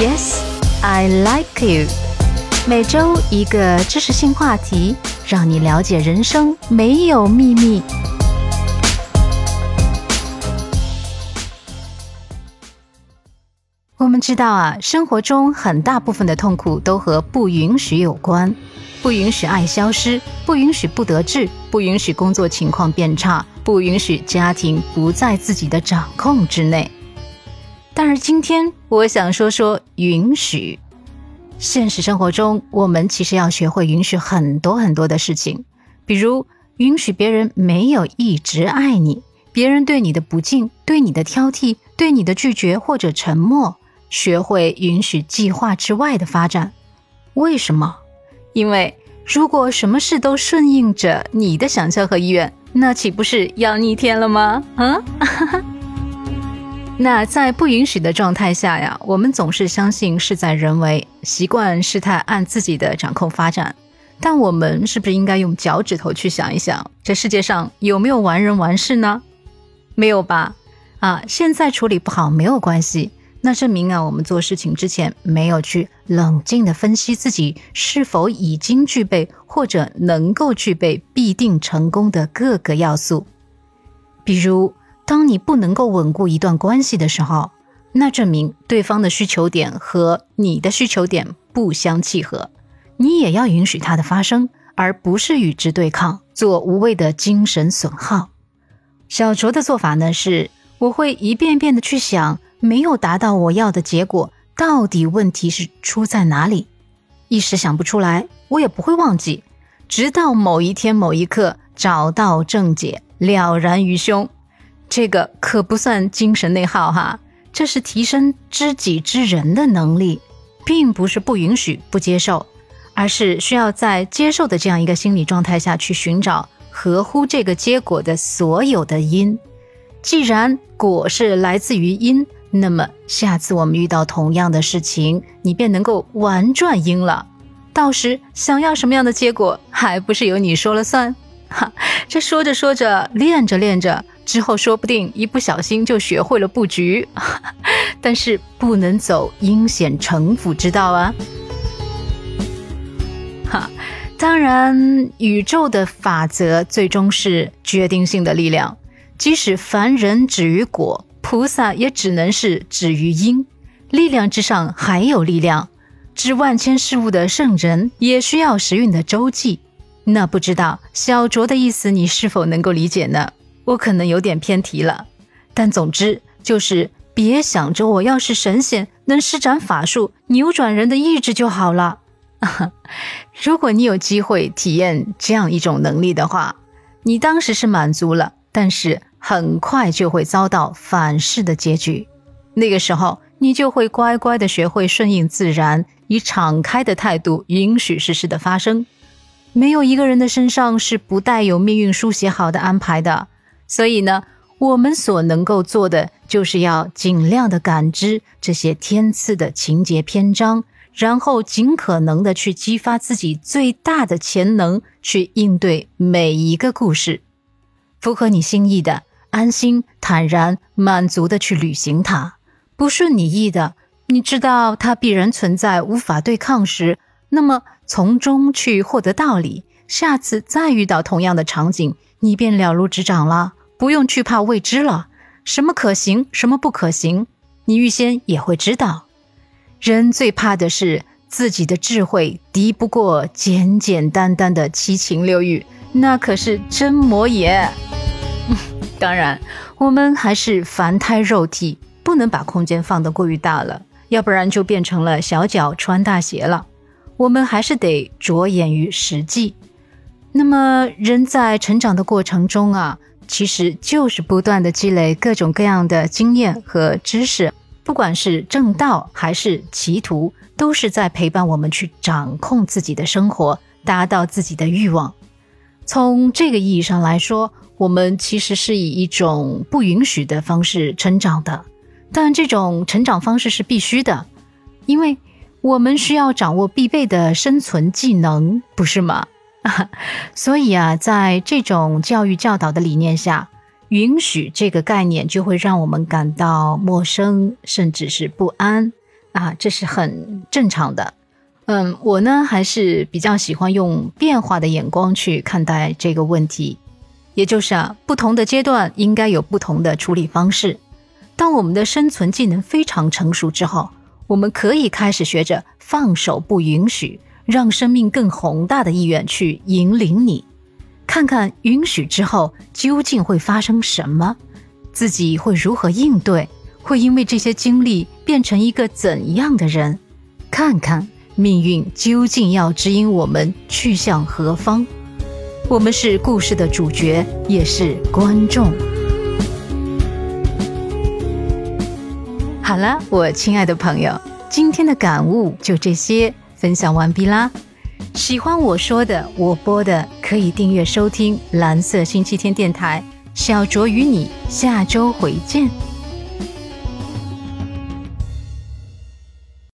Yes, I like you。每周一个知识性话题，让你了解人生没有秘密。我们知道啊，生活中很大部分的痛苦都和不允许有关。不允许爱消失，不允许不得志，不允许工作情况变差，不允许家庭不在自己的掌控之内。但是今天我想说说允许。现实生活中，我们其实要学会允许很多很多的事情，比如允许别人没有一直爱你，别人对你的不敬，对你的挑剔，对你的拒绝或者沉默。学会允许计划之外的发展。为什么？因为如果什么事都顺应着你的想象和意愿，那岂不是要逆天了吗？啊！那在不允许的状态下呀，我们总是相信事在人为，习惯事态按自己的掌控发展。但我们是不是应该用脚趾头去想一想，这世界上有没有完人完事呢？没有吧？啊，现在处理不好没有关系。那证明啊，我们做事情之前没有去冷静的分析自己是否已经具备或者能够具备必定成功的各个要素。比如，当你不能够稳固一段关系的时候，那证明对方的需求点和你的需求点不相契合，你也要允许它的发生，而不是与之对抗，做无谓的精神损耗。小卓的做法呢是，我会一遍遍的去想。没有达到我要的结果，到底问题是出在哪里？一时想不出来，我也不会忘记，直到某一天某一刻找到症结，了然于胸。这个可不算精神内耗哈，这是提升知己知人的能力，并不是不允许、不接受，而是需要在接受的这样一个心理状态下去寻找合乎这个结果的所有的因。既然果是来自于因。那么下次我们遇到同样的事情，你便能够玩转因了。到时想要什么样的结果，还不是由你说了算？哈，这说着说着，练着练着，之后说不定一不小心就学会了布局。但是不能走阴险城府之道啊！哈，当然，宇宙的法则最终是决定性的力量，即使凡人止于果。菩萨也只能是止于因，力量之上还有力量，知万千事物的圣人也需要时运的周记。那不知道小卓的意思，你是否能够理解呢？我可能有点偏题了，但总之就是别想着我要是神仙，能施展法术扭转人的意志就好了。如果你有机会体验这样一种能力的话，你当时是满足了，但是。很快就会遭到反噬的结局，那个时候你就会乖乖的学会顺应自然，以敞开的态度允许事实的发生。没有一个人的身上是不带有命运书写好的安排的，所以呢，我们所能够做的就是要尽量的感知这些天赐的情节篇章，然后尽可能的去激发自己最大的潜能，去应对每一个故事，符合你心意的。安心、坦然、满足的去履行它，不顺你意的，你知道它必然存在，无法对抗时，那么从中去获得道理。下次再遇到同样的场景，你便了如指掌了，不用惧怕未知了。什么可行，什么不可行，你预先也会知道。人最怕的是自己的智慧敌不过简简单单的七情六欲，那可是真魔也。当然，我们还是凡胎肉体，不能把空间放得过于大了，要不然就变成了小脚穿大鞋了。我们还是得着眼于实际。那么，人在成长的过程中啊，其实就是不断的积累各种各样的经验和知识，不管是正道还是歧途，都是在陪伴我们去掌控自己的生活，达到自己的欲望。从这个意义上来说。我们其实是以一种不允许的方式成长的，但这种成长方式是必须的，因为我们需要掌握必备的生存技能，不是吗？所以啊，在这种教育教导的理念下，允许这个概念就会让我们感到陌生，甚至是不安。啊，这是很正常的。嗯，我呢还是比较喜欢用变化的眼光去看待这个问题，也就是啊，不同的阶段应该有不同的处理方式。当我们的生存技能非常成熟之后，我们可以开始学着放手，不允许让生命更宏大的意愿去引领你，看看允许之后究竟会发生什么，自己会如何应对，会因为这些经历变成一个怎样的人，看看。命运究竟要指引我们去向何方？我们是故事的主角，也是观众。好了，我亲爱的朋友，今天的感悟就这些，分享完毕啦。喜欢我说的、我播的，可以订阅收听蓝色星期天电台。小卓与你下周回见。